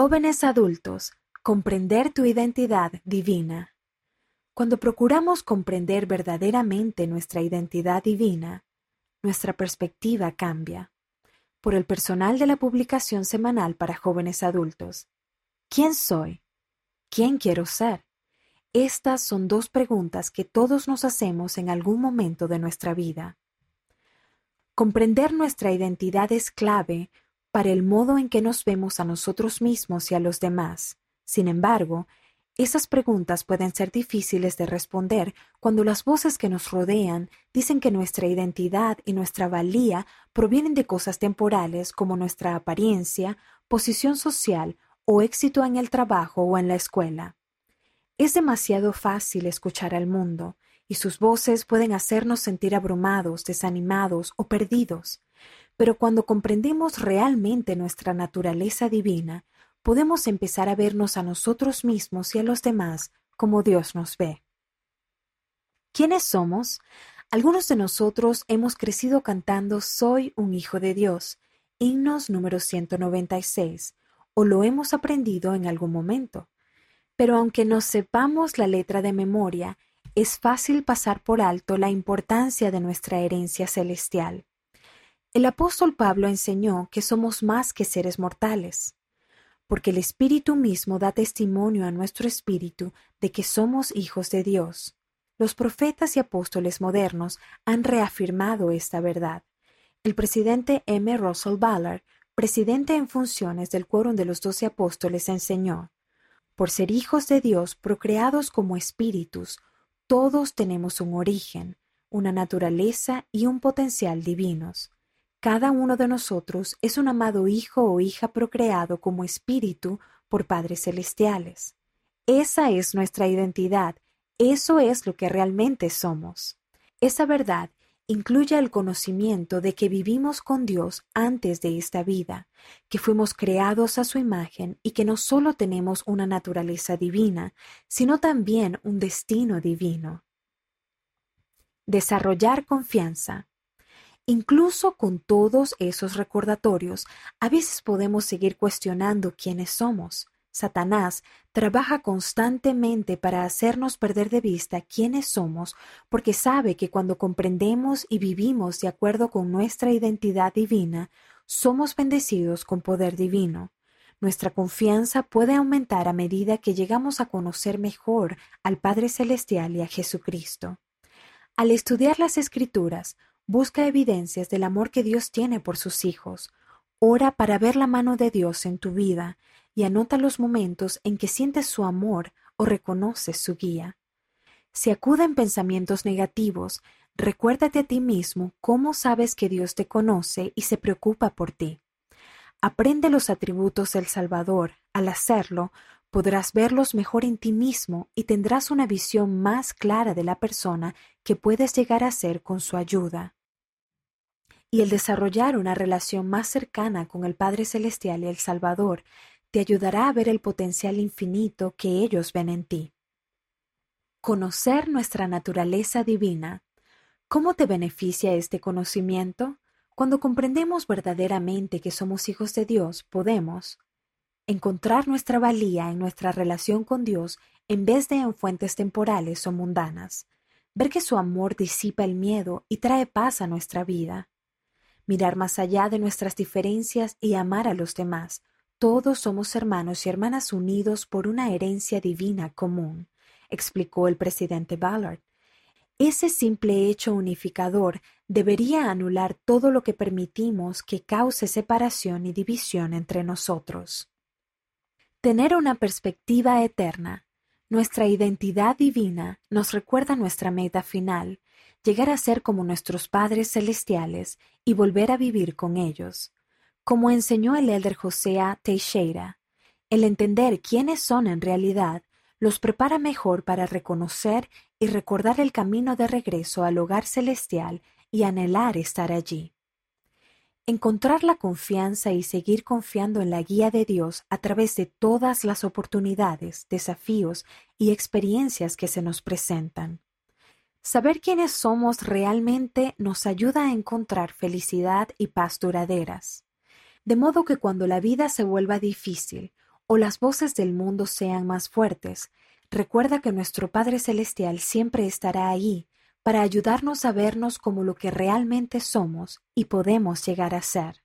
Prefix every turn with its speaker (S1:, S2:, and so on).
S1: Jóvenes adultos, comprender tu identidad divina. Cuando procuramos comprender verdaderamente nuestra identidad divina, nuestra perspectiva cambia. Por el personal de la publicación semanal para jóvenes adultos. ¿Quién soy? ¿Quién quiero ser? Estas son dos preguntas que todos nos hacemos en algún momento de nuestra vida. Comprender nuestra identidad es clave para el modo en que nos vemos a nosotros mismos y a los demás. Sin embargo, esas preguntas pueden ser difíciles de responder cuando las voces que nos rodean dicen que nuestra identidad y nuestra valía provienen de cosas temporales como nuestra apariencia, posición social o éxito en el trabajo o en la escuela. Es demasiado fácil escuchar al mundo, y sus voces pueden hacernos sentir abrumados, desanimados o perdidos. Pero cuando comprendemos realmente nuestra naturaleza divina, podemos empezar a vernos a nosotros mismos y a los demás como Dios nos ve. ¿Quiénes somos? Algunos de nosotros hemos crecido cantando Soy un hijo de Dios, himnos número 196, o lo hemos aprendido en algún momento. Pero aunque no sepamos la letra de memoria, es fácil pasar por alto la importancia de nuestra herencia celestial. El apóstol Pablo enseñó que somos más que seres mortales, porque el Espíritu mismo da testimonio a nuestro espíritu de que somos hijos de Dios. Los profetas y apóstoles modernos han reafirmado esta verdad. El presidente M. Russell Ballard, presidente en funciones del Quórum de los Doce Apóstoles, enseñó: Por ser hijos de Dios procreados como espíritus, todos tenemos un origen, una naturaleza y un potencial divinos. Cada uno de nosotros es un amado hijo o hija procreado como espíritu por padres celestiales. Esa es nuestra identidad, eso es lo que realmente somos. Esa verdad incluye el conocimiento de que vivimos con Dios antes de esta vida, que fuimos creados a su imagen y que no solo tenemos una naturaleza divina, sino también un destino divino. Desarrollar confianza. Incluso con todos esos recordatorios, a veces podemos seguir cuestionando quiénes somos. Satanás trabaja constantemente para hacernos perder de vista quiénes somos, porque sabe que cuando comprendemos y vivimos de acuerdo con nuestra identidad divina, somos bendecidos con poder divino. Nuestra confianza puede aumentar a medida que llegamos a conocer mejor al Padre Celestial y a Jesucristo. Al estudiar las Escrituras, Busca evidencias del amor que Dios tiene por sus hijos. Ora para ver la mano de Dios en tu vida y anota los momentos en que sientes su amor o reconoces su guía. Si acuden pensamientos negativos, recuérdate a ti mismo cómo sabes que Dios te conoce y se preocupa por ti. Aprende los atributos del Salvador. Al hacerlo, podrás verlos mejor en ti mismo y tendrás una visión más clara de la persona que puedes llegar a ser con su ayuda y el desarrollar una relación más cercana con el Padre Celestial y el Salvador te ayudará a ver el potencial infinito que ellos ven en ti. Conocer nuestra naturaleza divina. ¿Cómo te beneficia este conocimiento? Cuando comprendemos verdaderamente que somos hijos de Dios, podemos encontrar nuestra valía en nuestra relación con Dios en vez de en fuentes temporales o mundanas, ver que su amor disipa el miedo y trae paz a nuestra vida, mirar más allá de nuestras diferencias y amar a los demás. Todos somos hermanos y hermanas unidos por una herencia divina común, explicó el presidente Ballard. Ese simple hecho unificador debería anular todo lo que permitimos que cause separación y división entre nosotros. Tener una perspectiva eterna. Nuestra identidad divina nos recuerda nuestra meta final, llegar a ser como nuestros padres celestiales y volver a vivir con ellos. Como enseñó el elder José Teixeira, el entender quiénes son en realidad los prepara mejor para reconocer y recordar el camino de regreso al hogar celestial y anhelar estar allí. Encontrar la confianza y seguir confiando en la guía de Dios a través de todas las oportunidades, desafíos y experiencias que se nos presentan. Saber quiénes somos realmente nos ayuda a encontrar felicidad y paz duraderas. De modo que cuando la vida se vuelva difícil o las voces del mundo sean más fuertes, recuerda que nuestro Padre Celestial siempre estará ahí para ayudarnos a vernos como lo que realmente somos y podemos llegar a ser.